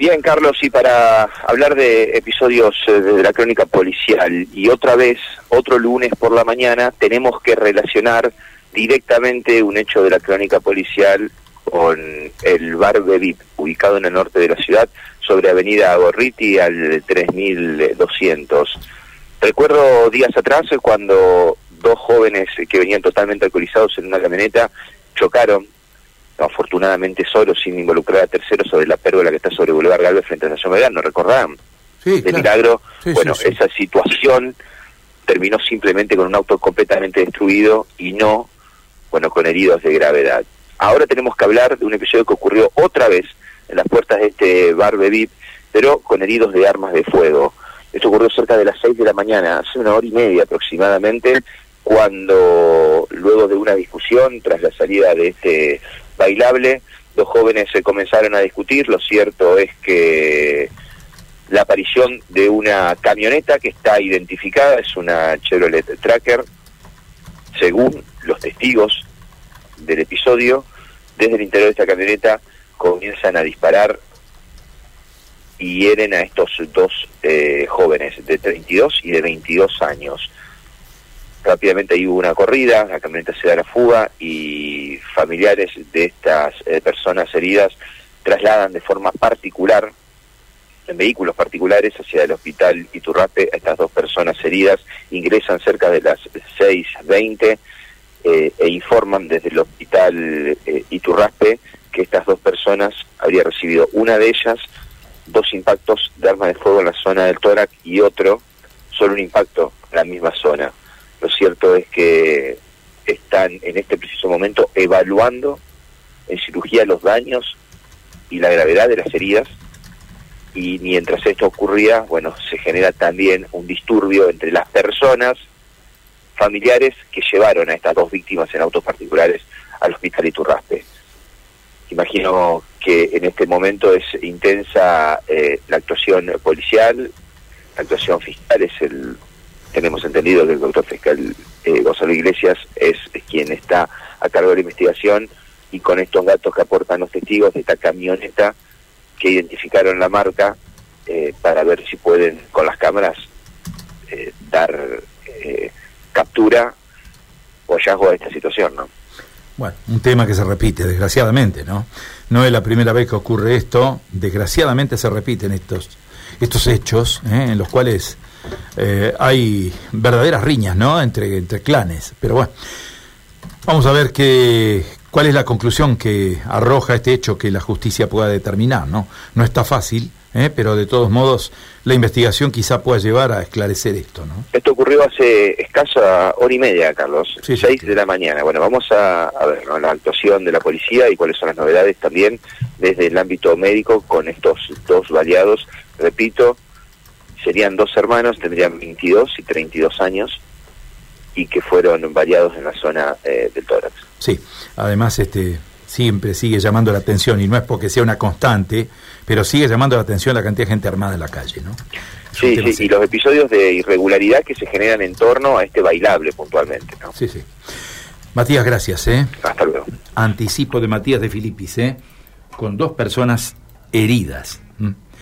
Bien, Carlos, y para hablar de episodios eh, de la crónica policial y otra vez, otro lunes por la mañana, tenemos que relacionar directamente un hecho de la crónica policial con el bar Bebip, ubicado en el norte de la ciudad, sobre Avenida Gorriti al 3200. Recuerdo días atrás cuando dos jóvenes que venían totalmente alcoholizados en una camioneta chocaron, afortunadamente solo, sin involucrar a terceros, sobre la pérgola que está sobre Boulevard Galvez frente a la Estación Belgrano, ¿no recordaban? Sí, de claro. milagro. Sí, bueno, sí. esa situación terminó simplemente con un auto completamente destruido y no, bueno, con heridos de gravedad. Ahora tenemos que hablar de un episodio que ocurrió otra vez en las puertas de este bar Bebip, pero con heridos de armas de fuego. Esto ocurrió cerca de las 6 de la mañana, hace una hora y media aproximadamente, cuando luego de una discusión, tras la salida de este bailable, dos jóvenes se comenzaron a discutir. Lo cierto es que la aparición de una camioneta que está identificada, es una Chevrolet Tracker, según los testigos del episodio, desde el interior de esta camioneta comienzan a disparar y hieren a estos dos eh, jóvenes de 32 y de 22 años. Rápidamente ahí hubo una corrida, la camioneta se da la fuga y familiares de estas eh, personas heridas trasladan de forma particular, en vehículos particulares, hacia el hospital Iturrape a estas dos personas heridas, ingresan cerca de las 6.20 eh, e informan desde el hospital eh, Iturraspe que estas dos personas habría recibido una de ellas dos impactos de arma de fuego en la zona del tórax y otro solo un impacto en la misma zona. Lo cierto es que están en este preciso momento evaluando en cirugía los daños y la gravedad de las heridas y mientras esto ocurría, bueno, se genera también un disturbio entre las personas familiares que llevaron a estas dos víctimas en autos particulares al hospital Iturraspe. Imagino que en este momento es intensa eh, la actuación policial, la actuación fiscal es el, tenemos entendido que el doctor fiscal eh, Gonzalo Iglesias es, está a cargo de la investigación y con estos datos que aportan los testigos de esta camioneta que identificaron la marca eh, para ver si pueden con las cámaras eh, dar eh, captura o hallazgo a esta situación, ¿no? Bueno, un tema que se repite, desgraciadamente, ¿no? No es la primera vez que ocurre esto, desgraciadamente se repiten estos, estos hechos ¿eh? en los cuales hay verdaderas riñas, ¿no? Entre, entre clanes. Pero bueno, vamos a ver qué, cuál es la conclusión que arroja este hecho que la justicia pueda determinar, ¿no? No está fácil, ¿eh? pero de todos modos la investigación quizá pueda llevar a esclarecer esto, ¿no? Esto ocurrió hace escasa hora y media, Carlos, Sí, sí, seis sí. de la mañana. Bueno, vamos a, a ver ¿no? la actuación de la policía y cuáles son las novedades también desde el ámbito médico con estos dos baleados. Repito, serían dos hermanos, tendrían 22 y 32 años y que fueron baleados en la zona eh, del tórax. Sí, además este siempre sigue llamando la atención y no es porque sea una constante, pero sigue llamando la atención la cantidad de gente armada en la calle, ¿no? Es Sí, sí, y los episodios de irregularidad que se generan en torno a este bailable puntualmente. ¿no? Sí, sí. Matías, gracias, ¿eh? Hasta luego. Anticipo de Matías de Filipis, ¿eh? Con dos personas heridas. ¿m?